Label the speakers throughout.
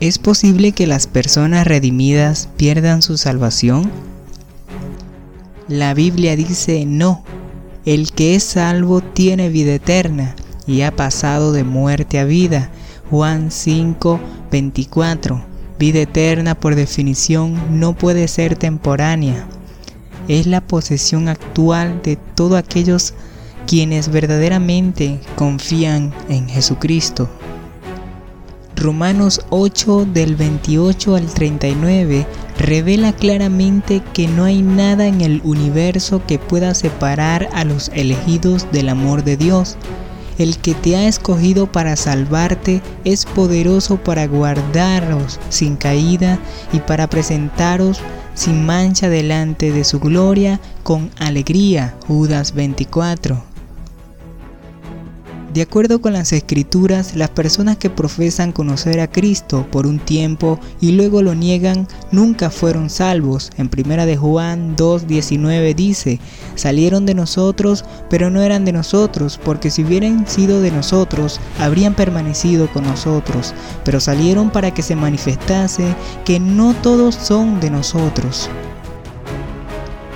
Speaker 1: ¿Es posible que las personas redimidas pierdan su salvación? La Biblia dice no. El que es salvo tiene vida eterna y ha pasado de muerte a vida. Juan 5, 24. Vida eterna por definición no puede ser temporánea. Es la posesión actual de todos aquellos quienes verdaderamente confían en Jesucristo. Romanos 8 del 28 al 39 revela claramente que no hay nada en el universo que pueda separar a los elegidos del amor de Dios. El que te ha escogido para salvarte es poderoso para guardaros sin caída y para presentaros sin mancha delante de su gloria con alegría. Judas 24. De acuerdo con las escrituras, las personas que profesan conocer a Cristo por un tiempo y luego lo niegan nunca fueron salvos. En 1 de Juan 2:19 dice, salieron de nosotros, pero no eran de nosotros, porque si hubieran sido de nosotros, habrían permanecido con nosotros, pero salieron para que se manifestase que no todos son de nosotros.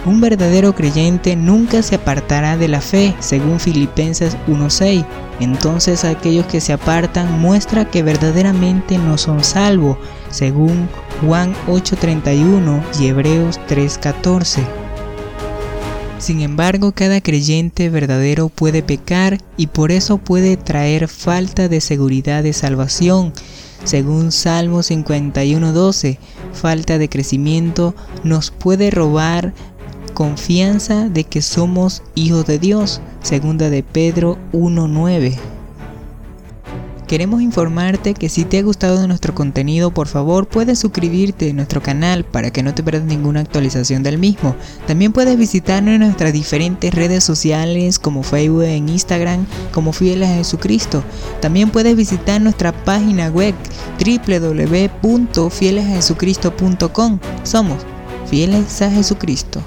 Speaker 1: Un verdadero creyente nunca se apartará de la fe, según Filipenses 1.6. Entonces aquellos que se apartan muestra que verdaderamente no son salvos, según Juan 8.31 y Hebreos 3.14. Sin embargo, cada creyente verdadero puede pecar y por eso puede traer falta de seguridad de salvación. Según Salmo 51.12, falta de crecimiento nos puede robar confianza de que somos hijos de Dios, segunda de Pedro 1.9. Queremos informarte que si te ha gustado nuestro contenido, por favor puedes suscribirte a nuestro canal para que no te pierdas ninguna actualización del mismo. También puedes visitarnos en nuestras diferentes redes sociales como Facebook e Instagram como Fieles a Jesucristo. También puedes visitar nuestra página web www.fielesajesucristo.com. Somos Fieles a Jesucristo.